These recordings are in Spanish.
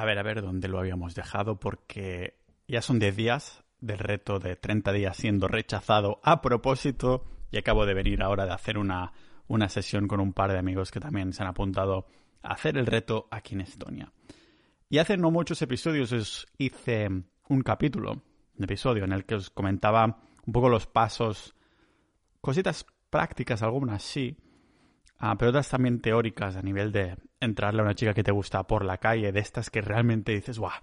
a ver, a ver dónde lo habíamos dejado, porque ya son 10 días del reto de 30 días siendo rechazado a propósito y acabo de venir ahora de hacer una, una sesión con un par de amigos que también se han apuntado a hacer el reto aquí en Estonia. Y hace no muchos episodios os hice un capítulo, un episodio en el que os comentaba un poco los pasos, cositas prácticas, algunas sí, ah, pero otras también teóricas a nivel de entrarle a una chica que te gusta por la calle, de estas que realmente dices, ¡guau!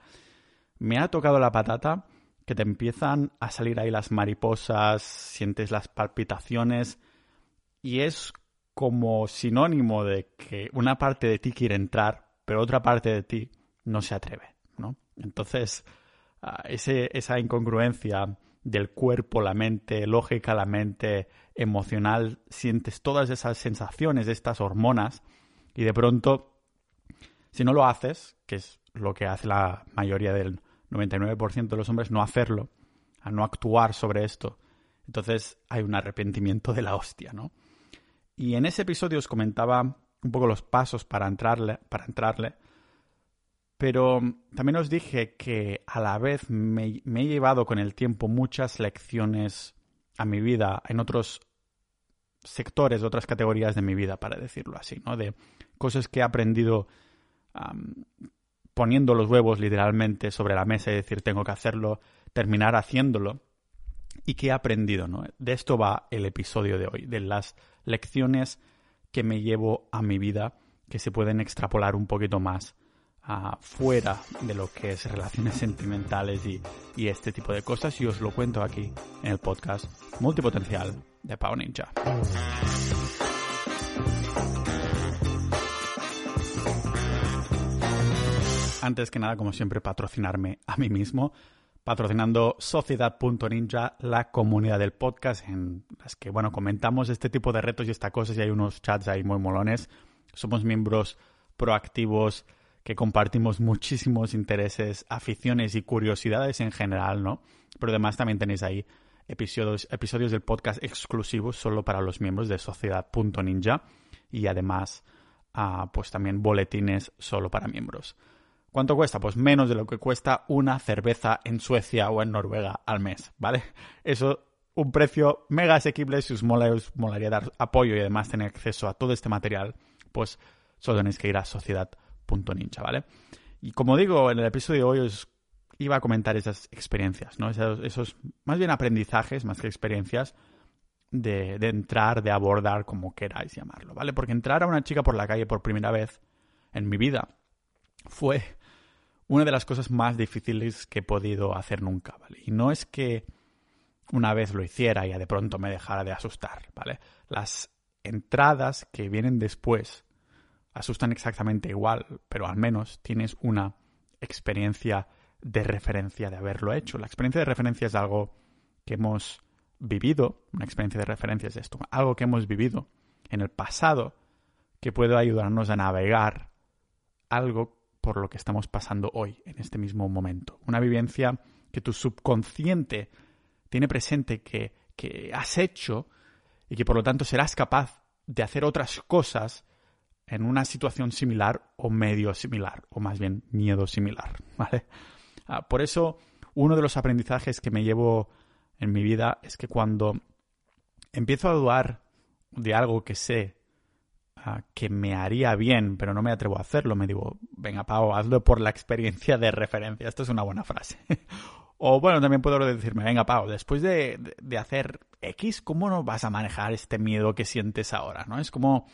Me ha tocado la patata que te empiezan a salir ahí las mariposas, sientes las palpitaciones y es como sinónimo de que una parte de ti quiere entrar, pero otra parte de ti no se atreve, ¿no? Entonces, ah, esa incongruencia del cuerpo, la mente, lógica, la mente, emocional, sientes todas esas sensaciones, estas hormonas, y de pronto, si no lo haces, que es lo que hace la mayoría del 99% de los hombres, no hacerlo, a no actuar sobre esto, entonces hay un arrepentimiento de la hostia, ¿no? Y en ese episodio os comentaba un poco los pasos para entrarle, para entrarle, pero también os dije que a la vez me, he llevado con el tiempo muchas lecciones a mi vida en otros sectores, otras categorías de mi vida, para decirlo así, ¿no? De cosas que he aprendido poniendo los huevos literalmente sobre la mesa y decir tengo que hacerlo, terminar haciéndolo y que he aprendido, ¿no? De esto va el episodio de hoy, de las lecciones que me llevo a mi vida que se pueden extrapolar un poquito más fuera de lo que es relaciones sentimentales y, y, este tipo de cosas y os lo cuento aquí en el podcast multipotencial de Pau Ninja. Antes que nada, como siempre, patrocinarme a mí mismo, patrocinando Sociedad.ninja, la comunidad del podcast en las que, bueno, comentamos este tipo de retos y estas cosas y hay unos chats ahí muy molones. Somos miembros proactivos, que compartimos muchísimos intereses, aficiones y curiosidades en general, ¿no? Pero además también tenéis ahí episodios, episodios del podcast exclusivos solo para los miembros de Sociedad.ninja y además ah, pues también boletines solo para miembros. ¿Cuánto cuesta? Pues menos de lo que cuesta una cerveza en Suecia o en Noruega al mes, ¿vale? Eso, un precio mega asequible si os, os molaría dar apoyo y además tener acceso a todo este material, pues solo tenéis que ir a Sociedad ninja, ¿vale? Y como digo, en el episodio de hoy os iba a comentar esas experiencias, ¿no? Esos, más bien aprendizajes, más que experiencias, de, de, entrar, de abordar, como queráis llamarlo, ¿vale? Porque entrar a una chica por la calle por primera vez en mi vida fue una de las cosas más difíciles que he podido hacer nunca, ¿vale? Y no es que una vez lo hiciera y de pronto me dejara de asustar, ¿vale? Las entradas que vienen después asustan exactamente igual, pero al menos tienes una experiencia de referencia de haberlo hecho. La experiencia de referencia es algo que hemos vivido, una experiencia de referencia es esto, algo que hemos vivido en el pasado que puede ayudarnos a navegar algo por lo que estamos pasando hoy, en este mismo momento. Una vivencia que tu subconsciente tiene presente que, que has hecho y que por lo tanto serás capaz de hacer otras cosas en una situación similar o medio similar, o más bien miedo similar, ¿vale? Ah, por eso, uno de los aprendizajes que me llevo en mi vida es que cuando empiezo a dudar de algo que sé ah, que me haría bien, pero no me atrevo a hacerlo, me digo, venga, Pau, hazlo por la experiencia de referencia. Esto es una buena frase. o bueno, también puedo decirme, venga, Pau, después de, de hacer X, ¿cómo no vas a manejar este miedo que sientes ahora? ¿No? Es como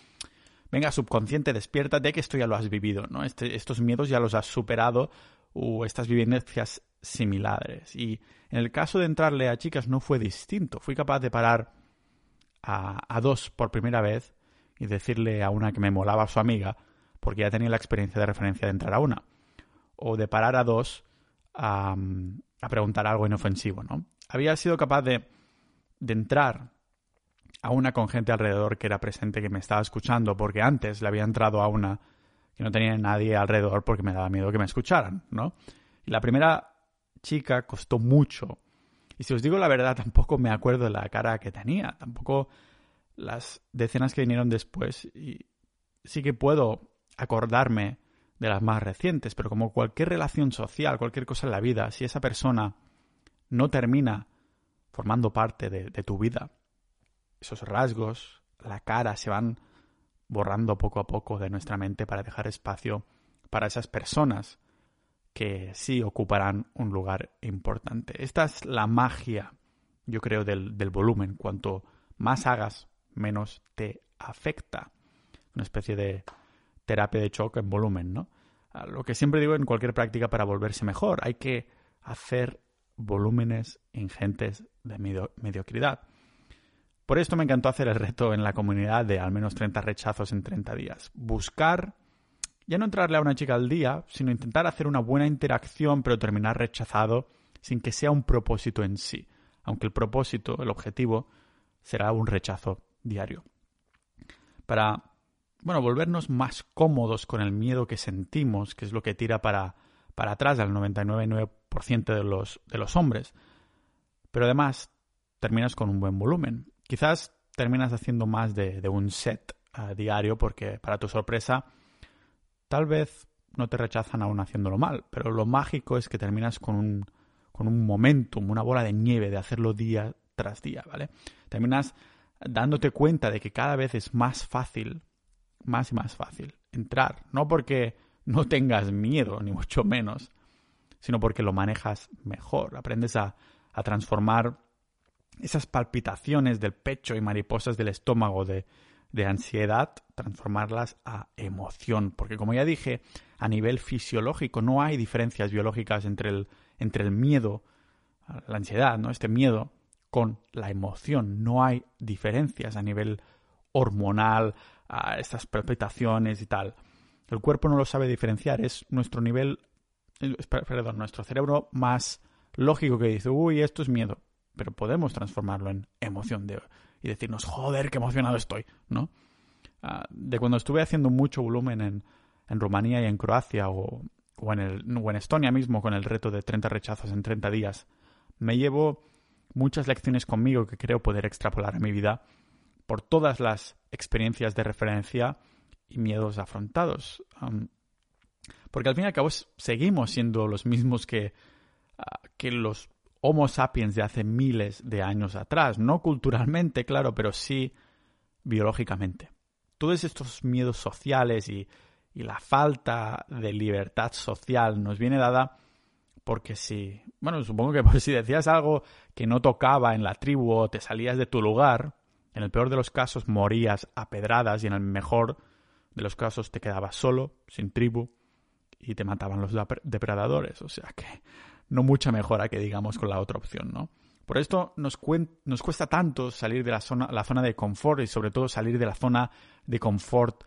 venga, subconsciente, despierta de que esto ya lo has vivido, ¿no? Este, estos miedos ya los has superado o estas vivencias similares. Y en el caso de entrarle a chicas no fue distinto. Fui capaz de parar a, dos por primera vez y decirle a una que me molaba a su amiga, porque ya tenía la experiencia de referencia de entrar a una. O de parar a dos a, a preguntar algo inofensivo, ¿no? Había sido capaz de, de entrar a una con gente alrededor que era presente que me estaba escuchando, porque antes le había entrado a una que no tenía nadie alrededor porque me daba miedo que me escucharan, ¿no? Y la primera chica costó mucho. Y si os digo la verdad, tampoco me acuerdo de la cara que tenía, tampoco las decenas que vinieron después. Y sí que puedo acordarme de las más recientes, pero como cualquier relación social, cualquier cosa en la vida, si esa persona no termina formando parte de, de tu vida, esos rasgos, la cara se van borrando poco a poco de nuestra mente para dejar espacio para esas personas que sí ocuparán un lugar importante. Esta es la magia, yo creo, del, del volumen. Cuanto más hagas, menos te afecta. Una especie de terapia de choque en volumen, ¿no? Lo que siempre digo en cualquier práctica para volverse mejor, hay que hacer volúmenes ingentes de mediocridad. Por esto me encantó hacer el reto en la comunidad de al menos 30 rechazos en 30 días. Buscar, ya no entrarle a una chica al día, sino intentar hacer una buena interacción pero terminar rechazado sin que sea un propósito en sí, aunque el propósito, el objetivo, será un rechazo diario. Para, bueno, volvernos más cómodos con el miedo que sentimos, que es lo que tira para, para atrás al 99,9% de los, de los hombres. Pero además terminas con un buen volumen. Quizás terminas haciendo más de, un set a diario porque para tu sorpresa tal vez no te rechazan aún haciéndolo mal, pero lo mágico es que terminas con un, con un momentum, una bola de nieve de hacerlo día tras día, ¿vale? Terminas dándote cuenta de que cada vez es más fácil, más y más fácil entrar, no porque no tengas miedo, ni mucho menos, sino porque lo manejas mejor, aprendes a, a transformar esas palpitaciones del pecho y mariposas del estómago de, ansiedad, transformarlas a emoción. Porque como ya dije, a nivel fisiológico no hay diferencias biológicas entre el, entre el miedo, la ansiedad, ¿no? Este miedo con la emoción. No hay diferencias a nivel hormonal, a estas palpitaciones y tal. El cuerpo no lo sabe diferenciar, es nuestro nivel, perdón, nuestro cerebro más lógico que dice, uy, esto es miedo pero podemos transformarlo en emoción de, y decirnos, joder, qué emocionado estoy, ¿no? Ah, de cuando estuve haciendo mucho volumen en, en Rumanía y en Croacia o, o, en el, o en Estonia mismo con el reto de 30 rechazos en 30 días, me llevo muchas lecciones conmigo que creo poder extrapolar a mi vida por todas las experiencias de referencia y miedos afrontados. porque al fin y al cabo seguimos siendo los mismos que, ah, que los Homo sapiens de hace miles de años atrás, no culturalmente, claro, pero sí biológicamente. Todos estos miedos sociales y, la falta de libertad social nos viene dada porque si, bueno, supongo que si decías algo que no tocaba en la tribu o te salías de tu lugar, en el peor de los casos morías a pedradas y en el mejor de los casos te quedabas solo, sin tribu y te mataban los depredadores. O sea que no mucha mejora que digamos con la otra opción, ¿no? Por esto nos, cuesta tanto salir de la zona, la zona de confort y sobre todo salir de la zona de confort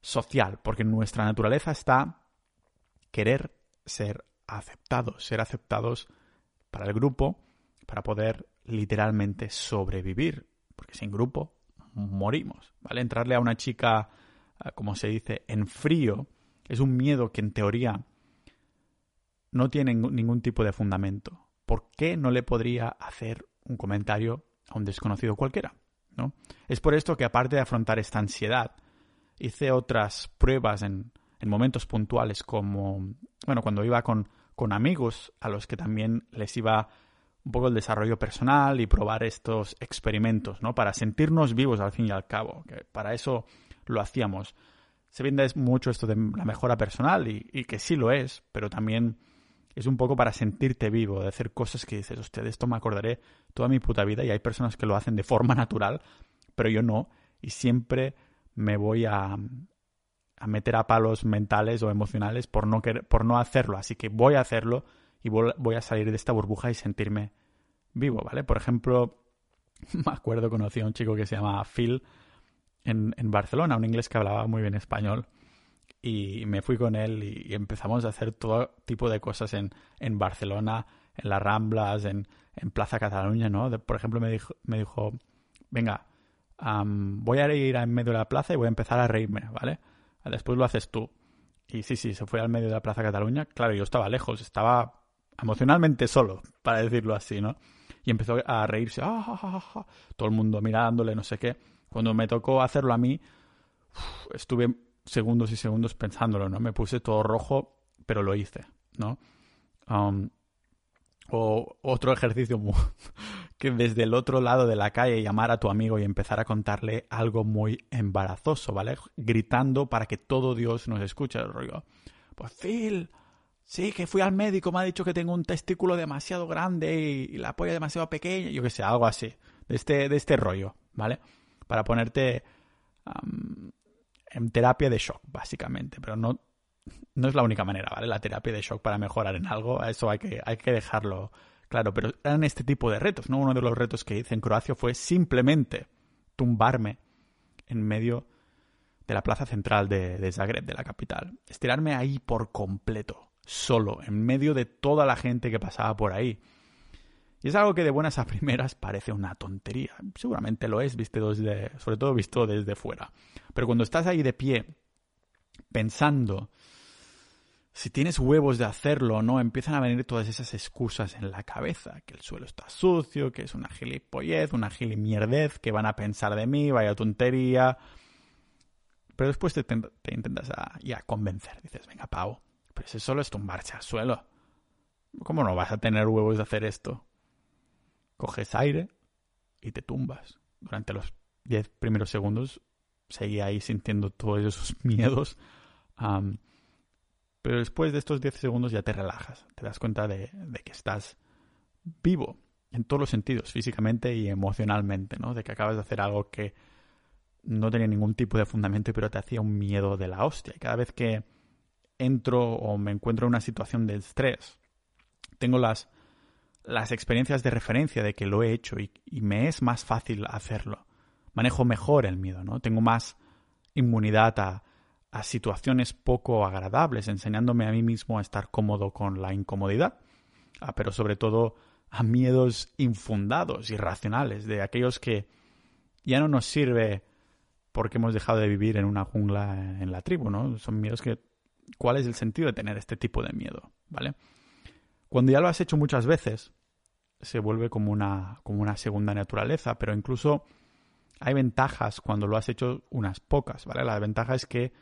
social, porque nuestra naturaleza está querer ser aceptados, ser aceptados para el grupo, para poder literalmente sobrevivir, porque sin grupo morimos, ¿vale? Entrarle a una chica, eh, como se dice, en frío, es un miedo que en teoría no tiene ningún tipo de fundamento. ¿Por qué no le podría hacer un comentario a un desconocido cualquiera? ¿no? Es por esto que aparte de afrontar esta ansiedad, hice otras pruebas en, momentos puntuales como, bueno, cuando iba con, con amigos a los que también les iba un poco el desarrollo personal y probar estos experimentos, ¿no? Para sentirnos vivos al fin y al cabo, para eso lo hacíamos. Se vende mucho esto de la mejora personal y que sí lo es, pero también es un poco para sentirte vivo, de hacer cosas que dices, hostia, de esto me acordaré toda mi puta vida y hay personas que lo hacen de forma natural, pero yo no, y siempre me voy a, a meter a palos mentales o emocionales por no, por no hacerlo, así que voy a hacerlo y voy a salir de esta burbuja y sentirme vivo, ¿vale? Por ejemplo, me acuerdo, conocí a un chico que se llama Phil en, en Barcelona, un inglés que hablaba muy bien español y me fui con él y, empezamos a hacer todo tipo de cosas en, en Barcelona, en las Ramblas, en, en Plaza Cataluña, ¿no? por ejemplo, me dijo, me dijo venga, voy a ir en medio de la plaza y voy a empezar a reírme, ¿vale? Después lo haces tú. Y sí, sí, se fue al medio de la Plaza Cataluña. Claro, yo estaba lejos, estaba emocionalmente solo, para decirlo así, ¿no? Y empezó a reírse, ¡Ah, todo el mundo mirándole, no sé qué. Cuando me tocó hacerlo a mí, estuve segundos y segundos pensándolo, ¿no? Me puse todo rojo, pero lo hice, ¿no? Um, o otro ejercicio que desde el otro lado de la calle llamar a tu amigo y empezar a contarle algo muy embarazoso, ¿vale? Gritando para que todo Dios nos escuche. El rollo. Pues Phil, sí, que fui al médico, me ha dicho que tengo un testículo demasiado grande y, la polla demasiado pequeña, yo que sé, algo así, de este, de este rollo, ¿vale? Para ponerte en terapia de shock, básicamente, pero no, no es la única manera, ¿vale? La terapia de shock para mejorar en algo, eso hay que, hay que dejarlo claro, pero eran este tipo de retos, ¿no? Uno de los retos que hice en Croacia fue simplemente tumbarme en medio de la plaza central de, de Zagreb, de la capital. Estirarme ahí por completo, solo, en medio de toda la gente que pasaba por ahí. Y es algo que de buenas a primeras parece una tontería. Seguramente lo es, viste desde, sobre todo visto desde fuera. Pero cuando estás ahí de pie, pensando si tienes huevos de hacerlo o no, empiezan a venir todas esas excusas en la cabeza, que el suelo está sucio, que es una gilipollez, una gilimierdez, que van a pensar de mí, vaya tontería. Pero después te, intentas a, ya convencer, dices, venga, Pau, pero ese solo es tumbarse al suelo. ¿Cómo no vas a tener huevos de hacer esto? Coges aire y te tumbas. Durante los 10 primeros segundos seguía ahí sintiendo todos esos miedos. Pero después de estos 10 segundos ya te relajas, te das cuenta de, que estás vivo en todos los sentidos, físicamente y emocionalmente, ¿no? De que acabas de hacer algo que no tenía ningún tipo de fundamento, pero te hacía un miedo de la hostia. Y cada vez que entro o me encuentro en una situación de estrés, tengo las, las experiencias de referencia de que lo he hecho y, me es más fácil hacerlo. Manejo mejor el miedo, ¿no? Tengo más inmunidad a, a situaciones poco agradables, enseñándome a mí mismo a estar cómodo con la incomodidad, ah, pero sobre todo a miedos infundados, irracionales, de aquellos que ya no nos sirve porque hemos dejado de vivir en una jungla en la tribu, ¿no? Son miedos que... ¿Cuál es el sentido de tener este tipo de miedo? ¿Vale? Cuando ya lo has hecho muchas veces, se vuelve como una, como una segunda naturaleza, pero incluso hay ventajas cuando lo has hecho unas pocas, ¿vale? La ventaja es que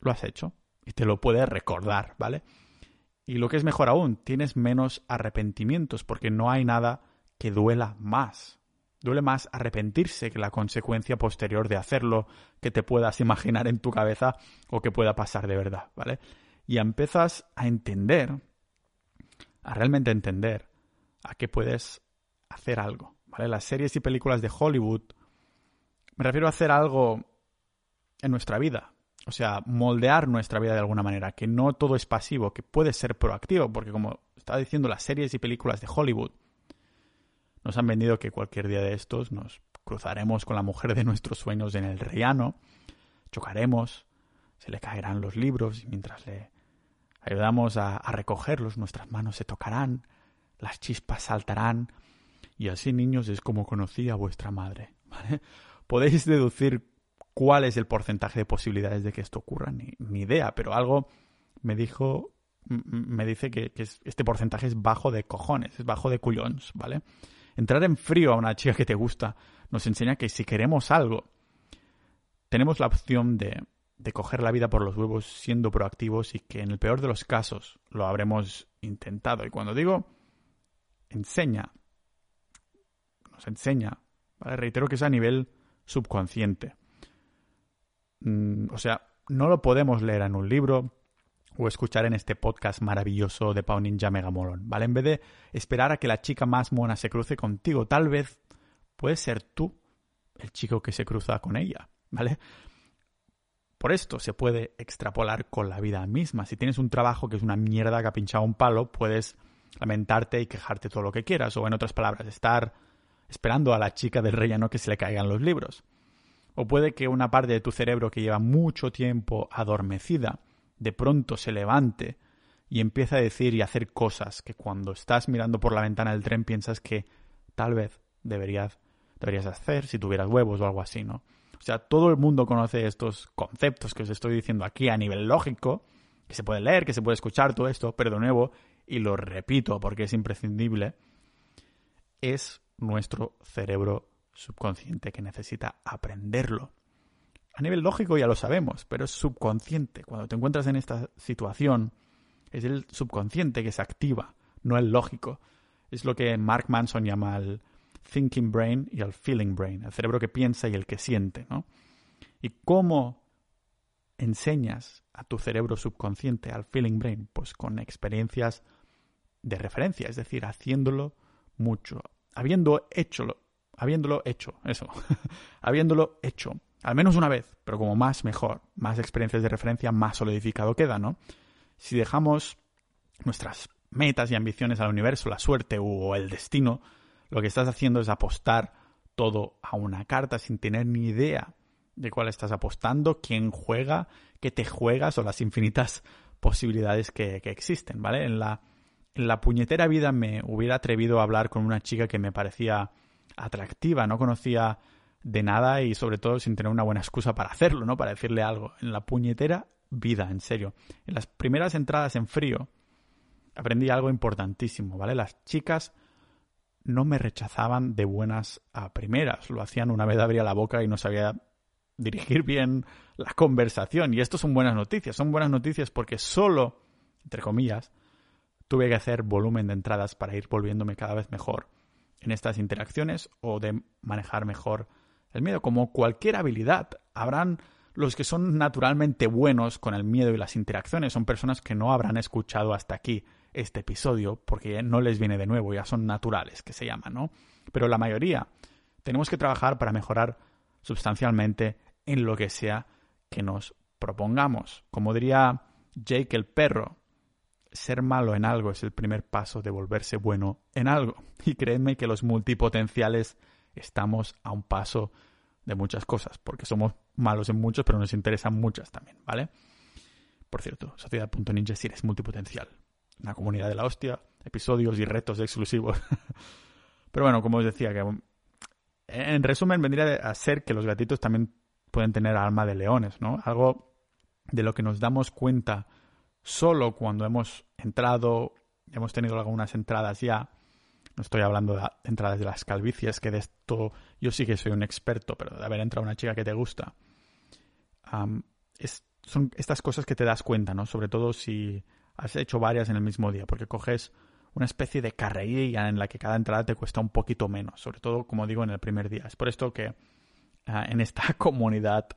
lo has hecho y te lo puedes recordar, ¿vale? Y lo que es mejor aún, tienes menos arrepentimientos porque no hay nada que duela más. Duele más arrepentirse que la consecuencia posterior de hacerlo que te puedas imaginar en tu cabeza o que pueda pasar de verdad, ¿vale? Y empiezas a entender, a realmente entender a qué puedes hacer algo, ¿vale? Las series y películas de Hollywood, me refiero a hacer algo en nuestra vida, o sea, moldear nuestra vida de alguna manera, que no todo es pasivo, que puede ser proactivo, porque como estaba diciendo, las series y películas de Hollywood nos han vendido que cualquier día de estos nos cruzaremos con la mujer de nuestros sueños en el rellano, chocaremos, se le caerán los libros y mientras le ayudamos a recogerlos, nuestras manos se tocarán, las chispas saltarán y así niños es como conocí a vuestra madre. Podéis deducir cuál es el porcentaje de posibilidades de que esto ocurra, ni, idea, pero algo me dijo, me dice que, este porcentaje es bajo de cojones, es bajo de culones, ¿vale? Entrar en frío a una chica que te gusta nos enseña que si queremos algo, tenemos la opción de coger la vida por los huevos siendo proactivos y que en el peor de los casos lo habremos intentado. Y cuando digo enseña, nos enseña, ¿vale? reitero que es a nivel subconsciente. Mm, o sea, no lo podemos leer en un libro o escuchar en este podcast maravilloso de Pau Ninja Mega ¿vale? En vez de esperar a que la chica más mona se cruce contigo, tal vez puedes ser tú el chico que se cruza con ella, ¿vale? Por esto se puede extrapolar con la vida misma. Si tienes un trabajo que es una mierda que ha pinchado un palo, puedes lamentarte y quejarte todo lo que quieras. O en otras palabras, estar esperando a la chica del relleno que se le caigan los libros. O puede que una parte de tu cerebro que lleva mucho tiempo adormecida de pronto se levante y empiece a decir y hacer cosas que cuando estás mirando por la ventana del tren piensas que tal vez deberías, deberías hacer si tuvieras huevos o algo así, ¿no? O sea, todo el mundo conoce estos conceptos que os estoy diciendo aquí a nivel lógico, que se puede leer, que se puede escuchar todo esto, pero de nuevo, y lo repito porque es imprescindible, es nuestro cerebro subconsciente que necesita aprenderlo. A nivel lógico ya lo sabemos, pero es subconsciente. Cuando te encuentras en esta situación, es el subconsciente que se activa, no el lógico. Es lo que Mark Manson llama el thinking brain y el feeling brain, el cerebro que piensa y el que siente, ¿no? ¿Y cómo enseñas a tu cerebro subconsciente, al feeling brain? Pues con experiencias de referencia, es decir, haciéndolo mucho, habiendo hecho, habiéndolo hecho, eso, habiéndolo hecho, al menos una vez, pero como más mejor, más experiencias de referencia, más solidificado queda, ¿no? Si dejamos nuestras metas y ambiciones al universo, la suerte o el destino, lo que estás haciendo es apostar todo a una carta sin tener ni idea de cuál estás apostando, quién juega, qué te juegas o las infinitas posibilidades que, existen, ¿vale? En la, en la puñetera vida me hubiera atrevido a hablar con una chica que me parecía atractiva, no conocía de nada y sobre todo sin tener una buena excusa para hacerlo, ¿no? Para decirle algo. En la puñetera vida, en serio. En las primeras entradas en frío aprendí algo importantísimo, ¿vale? Las chicas no me rechazaban de buenas a primeras. Lo hacían una vez abría la boca y no sabía dirigir bien la conversación. Y esto son buenas noticias. Son buenas noticias porque solo, entre comillas, tuve que hacer volumen de entradas para ir volviéndome cada vez mejor en estas interacciones o de manejar mejor el miedo. Como cualquier habilidad, habrán los que son naturalmente buenos con el miedo y las interacciones. Son personas que no habrán escuchado hasta aquí este episodio porque no les viene de nuevo, ya son naturales, que se llaman, ¿no? Pero la mayoría tenemos que trabajar para mejorar sustancialmente en lo que sea que nos propongamos. Como diría Jake el perro, ser malo en algo es el primer paso de volverse bueno en algo. Y créanme que los multipotenciales estamos a un paso de muchas cosas, porque somos malos en muchos, pero nos interesan muchas también, ¿vale? Por cierto, Sociedad.ninja si eres multipotencial una comunidad de la hostia, episodios y retos exclusivos. Pero bueno, como os decía, que en resumen vendría a ser que los gatitos también pueden tener alma de leones, ¿no? Algo de lo que nos damos cuenta solo cuando hemos entrado, hemos tenido algunas entradas ya. No estoy hablando de entradas de las calvicias, que de esto yo sí que soy un experto, pero de haber entrado una chica que te gusta. son estas cosas que te das cuenta, ¿no? Sobre todo si has hecho varias en el mismo día, porque coges una especie de carrerilla en la que cada entrada te cuesta un poquito menos, sobre todo, como digo, en el primer día. Es por esto que ah, en esta comunidad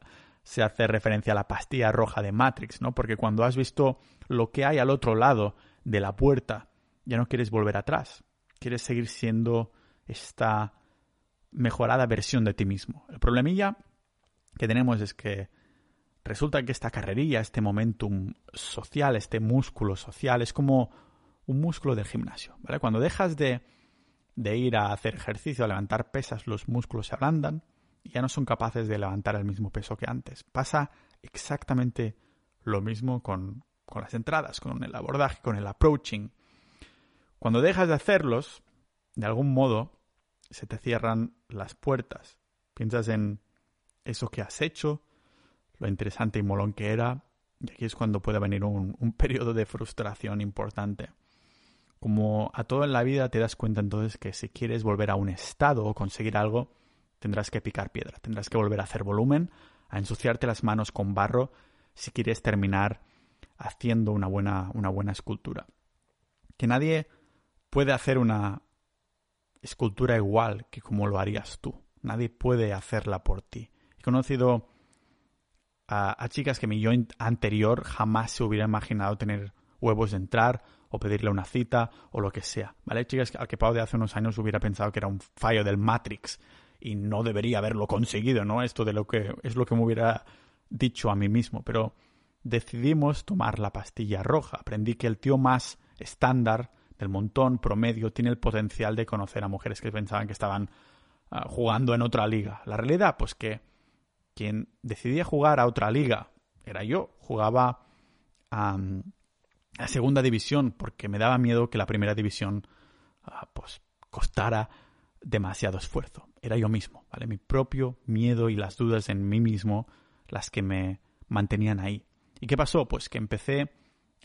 se hace referencia a la pastilla roja de Matrix, ¿no? Porque cuando has visto lo que hay al otro lado de la puerta, ya no quieres volver atrás. Quieres seguir siendo esta mejorada versión de ti mismo. El problemilla que tenemos es que resulta que esta carrerilla, este momentum social, este músculo social, es como un músculo del gimnasio, ¿vale? Cuando dejas de, ir a hacer ejercicio, a levantar pesas, los músculos se ablandan y ya no son capaces de levantar el mismo peso que antes. Pasa exactamente lo mismo con, las entradas, con el abordaje, con el approaching. Cuando dejas de hacerlos, de algún modo, se te cierran las puertas. Piensas en eso que has hecho, lo interesante y molón que era. Y aquí es cuando puede venir un periodo de frustración importante. Como a todo en la vida te das cuenta entonces que si quieres volver a un estado o conseguir algo, tendrás que picar piedra, tendrás que volver a hacer volumen, a ensuciarte las manos con barro si quieres terminar haciendo una buena, una buena escultura. Que nadie puede hacer una escultura igual que como lo harías tú. Nadie puede hacerla por ti. He conocido a, chicas que mi yo anterior jamás se hubiera imaginado tener huevos de entrar o pedirle una cita o lo que sea, ¿vale? Chicas al que Pau de hace unos años hubiera pensado que era un fallo del Matrix y no debería haberlo conseguido, ¿no? Esto de lo que es lo que me hubiera dicho a mí mismo, pero decidimos tomar la pastilla roja. Aprendí que el tío más estándar del montón promedio tiene el potencial de conocer a mujeres que pensaban que estaban ah, jugando en otra liga. La realidad, pues que quien decidía jugar a otra liga era yo. Jugaba a, segunda división porque me daba miedo que la primera división ah, pues costara demasiado esfuerzo. Era yo mismo, ¿vale? Mi propio miedo y las dudas en mí mismo las que me mantenían ahí. ¿Y qué pasó? Pues que empecé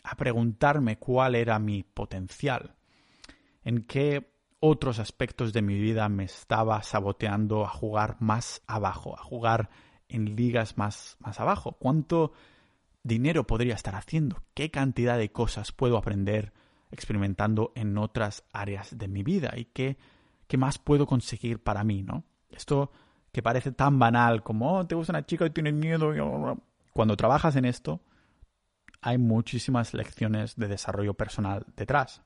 a preguntarme cuál era mi potencial, en qué otros aspectos de mi vida me estaba saboteando a jugar más abajo, a jugar en ligas más, más abajo? ¿Cuánto dinero podría estar haciendo? ¿Qué cantidad de cosas puedo aprender experimentando en otras áreas de mi vida? ¿Y qué, qué más puedo conseguir para mí, no? Esto que parece tan banal como, oh, te gusta una chica y tienes miedo. Cuando trabajas en esto, hay muchísimas lecciones de desarrollo personal detrás.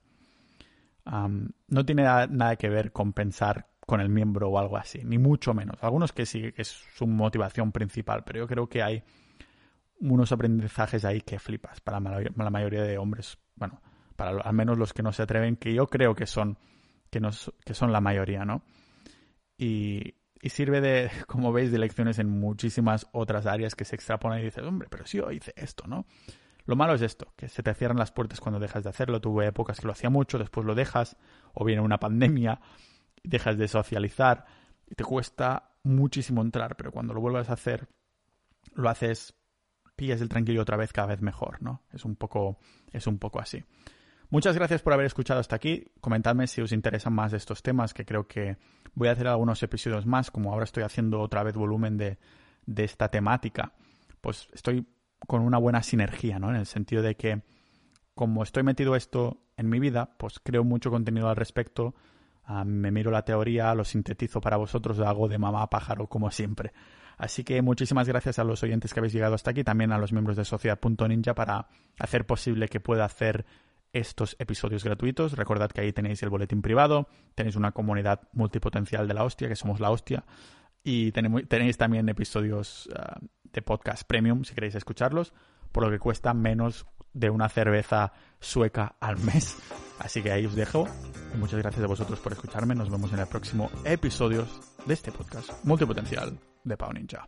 no tiene nada que ver con pensar con el miembro o algo así, ni mucho menos. Algunos que sí, que es su motivación principal, pero yo creo que hay unos aprendizajes ahí que flipas para la mayoría de hombres, bueno, para al menos los que no se atreven, que yo creo que son, que, que son la mayoría, ¿no? Y, y sirve de, como veis, de lecciones en muchísimas otras áreas que se extrapolan y dices, hombre, pero si yo hice esto, ¿no? Lo malo es esto, que se te cierran las puertas cuando dejas de hacerlo. Tuve épocas que lo hacía mucho, después lo dejas, o viene una pandemia, dejas de socializar y te cuesta muchísimo entrar, pero cuando lo vuelvas a hacer, lo haces, pillas el tranquilo otra vez cada vez mejor, ¿no? Es un poco, es un poco así. Muchas gracias por haber escuchado hasta aquí. Comentadme si os interesan más estos temas, que creo que voy a hacer algunos episodios más, como ahora estoy haciendo otra vez volumen de, de esta temática. Pues estoy con una buena sinergia, ¿no? En el sentido de que como estoy metido esto en mi vida, pues creo mucho contenido al respecto Ah, me miro la teoría, lo sintetizo para vosotros, lo hago de mamá pájaro como siempre. Así que muchísimas gracias a los oyentes que habéis llegado hasta aquí, también a los miembros de Sociedad.ninja para hacer posible que pueda hacer estos episodios gratuitos. Recordad que ahí tenéis el boletín privado, tenéis una comunidad multipotencial de la hostia, que somos la hostia, y tenéis también episodios ah, de podcast premium si queréis escucharlos, por lo que cuesta menos de una cerveza sueca al mes. Así que ahí os dejo. muchas gracias a vosotros por escucharme. Nos vemos en el próximo episodio de este podcast multipotencial de Pau Ninja.